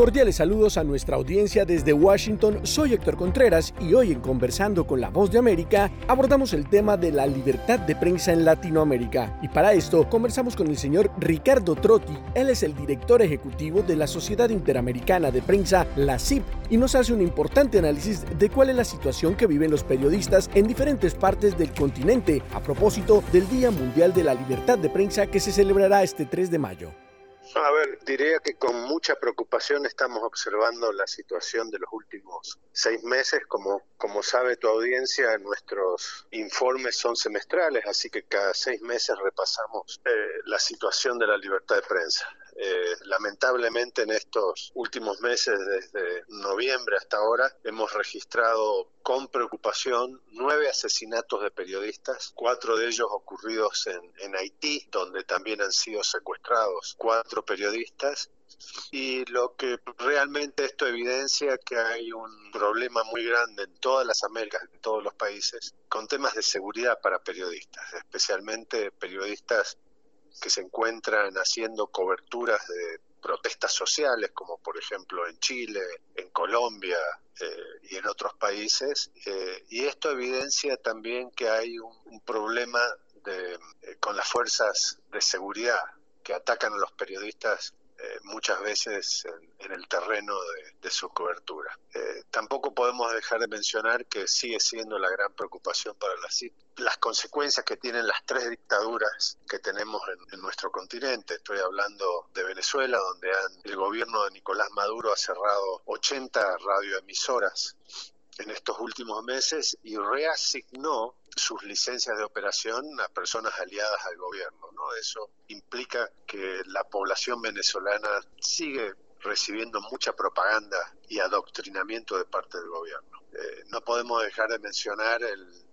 Cordiales saludos a nuestra audiencia desde Washington. Soy Héctor Contreras y hoy en Conversando con la Voz de América abordamos el tema de la libertad de prensa en Latinoamérica. Y para esto conversamos con el señor Ricardo Trotti. Él es el director ejecutivo de la Sociedad Interamericana de Prensa, la CIP, y nos hace un importante análisis de cuál es la situación que viven los periodistas en diferentes partes del continente a propósito del Día Mundial de la Libertad de Prensa que se celebrará este 3 de mayo. A ver, diría que con mucha preocupación estamos observando la situación de los últimos seis meses. Como, como sabe tu audiencia, nuestros informes son semestrales, así que cada seis meses repasamos eh, la situación de la libertad de prensa. Eh, lamentablemente en estos últimos meses, desde noviembre hasta ahora, hemos registrado con preocupación nueve asesinatos de periodistas, cuatro de ellos ocurridos en, en Haití, donde también han sido secuestrados cuatro periodistas, y lo que realmente esto evidencia que hay un problema muy grande en todas las Américas, en todos los países, con temas de seguridad para periodistas, especialmente periodistas que se encuentran haciendo coberturas de protestas sociales, como por ejemplo en Chile, en Colombia eh, y en otros países. Eh, y esto evidencia también que hay un, problema de, eh, con las fuerzas de seguridad que atacan a los periodistas eh, muchas veces en, el terreno de, su cobertura. Eh, tampoco podemos dejar de mencionar que sigue siendo la gran preocupación para la las consecuencias que tienen las tres dictaduras que tenemos en, nuestro continente. Estoy hablando de Venezuela, donde el gobierno de Nicolás Maduro ha cerrado 80 radioemisoras en estos últimos meses y reasignó sus licencias de operación a personas aliadas al gobierno. ¿no? Eso implica que la población venezolana sigue recibiendo mucha propaganda y adoctrinamiento de parte del gobierno. Eh, no podemos dejar de mencionar el,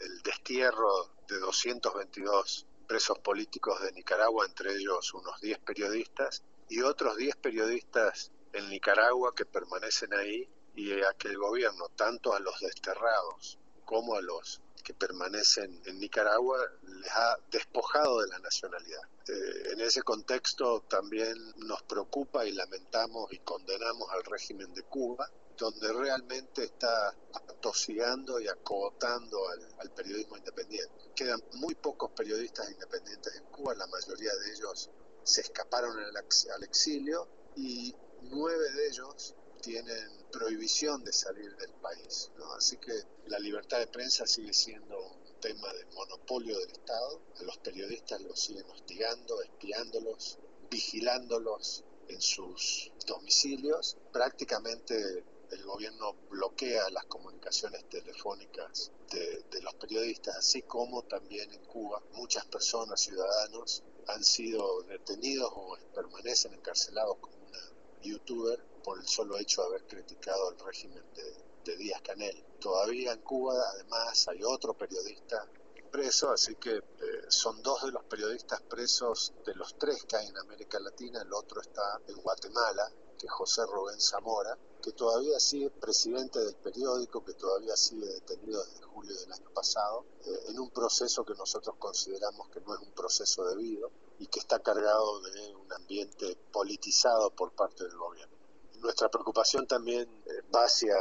el destierro de 222 presos políticos de Nicaragua, entre ellos unos 10 periodistas, y otros 10 periodistas en Nicaragua que permanecen ahí y a que el gobierno, tanto a los desterrados como a los que permanecen en Nicaragua, les ha despojado de la nacionalidad. Eh, en ese contexto también nos preocupa y lamentamos y condenamos al régimen de Cuba, donde realmente está atosigando y acotando al, periodismo independiente. Quedan muy pocos periodistas independientes en Cuba, la mayoría de ellos se escaparon al exilio y nueve de ellos tienen prohibición de salir del país. Así que la libertad de prensa sigue siendo un tema de monopolio del Estado. A los periodistas los siguen hostigando, espiándolos, vigilándolos en sus domicilios. Prácticamente el gobierno bloquea las comunicaciones telefónicas de, de, los periodistas, así como también en Cuba muchas personas, ciudadanos, han sido detenidos o permanecen encarcelados como una youtuber por el solo hecho de haber criticado el régimen de, Díaz Canel. Todavía en Cuba, además, hay otro periodista preso, así que eh, son dos de los periodistas presos de los tres que hay en América Latina, el otro está en Guatemala, que es José Rubén Zamora, que todavía sigue presidente del periódico, que todavía sigue detenido desde julio del año pasado, eh, en un proceso que nosotros consideramos que no es un proceso debido y que está cargado de un ambiente politizado por parte del gobierno. Nuestra preocupación también eh, va hacia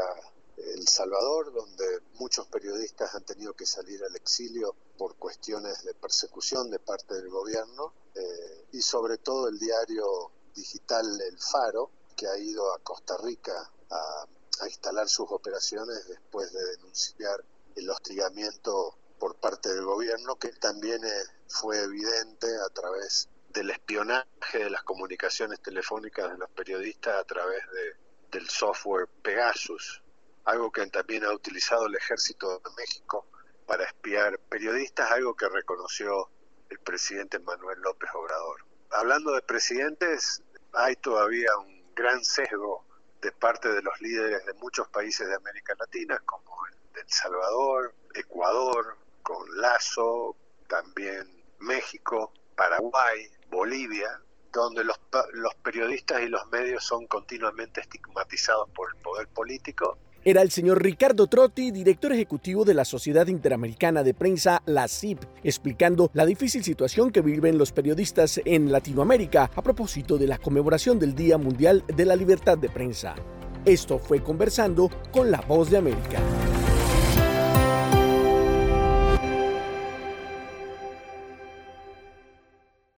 El Salvador, donde muchos periodistas han tenido que salir al exilio por cuestiones de persecución de parte del gobierno, eh, y sobre todo el diario digital El Faro, que ha ido a Costa Rica a, instalar sus operaciones después de denunciar el hostigamiento por parte del gobierno, que también eh, fue evidente a través del espionaje de las comunicaciones telefónicas de los periodistas a través de, del software Pegasus, algo que también ha utilizado el ejército de México para espiar periodistas, algo que reconoció el presidente Manuel López Obrador. Hablando de presidentes, hay todavía un gran sesgo de parte de los líderes de muchos países de América Latina, como el de El Salvador, Ecuador, con Lazo, también México, Paraguay, Bolivia, donde los, los periodistas y los medios son continuamente estigmatizados por el poder político Era el señor Ricardo Trotti, director ejecutivo de la Sociedad Interamericana de Prensa, la CIP, explicando la difícil situación que viven los periodistas en Latinoamérica a propósito de la conmemoración del Día Mundial de la Libertad de Prensa. Esto fue conversando con la voz de América.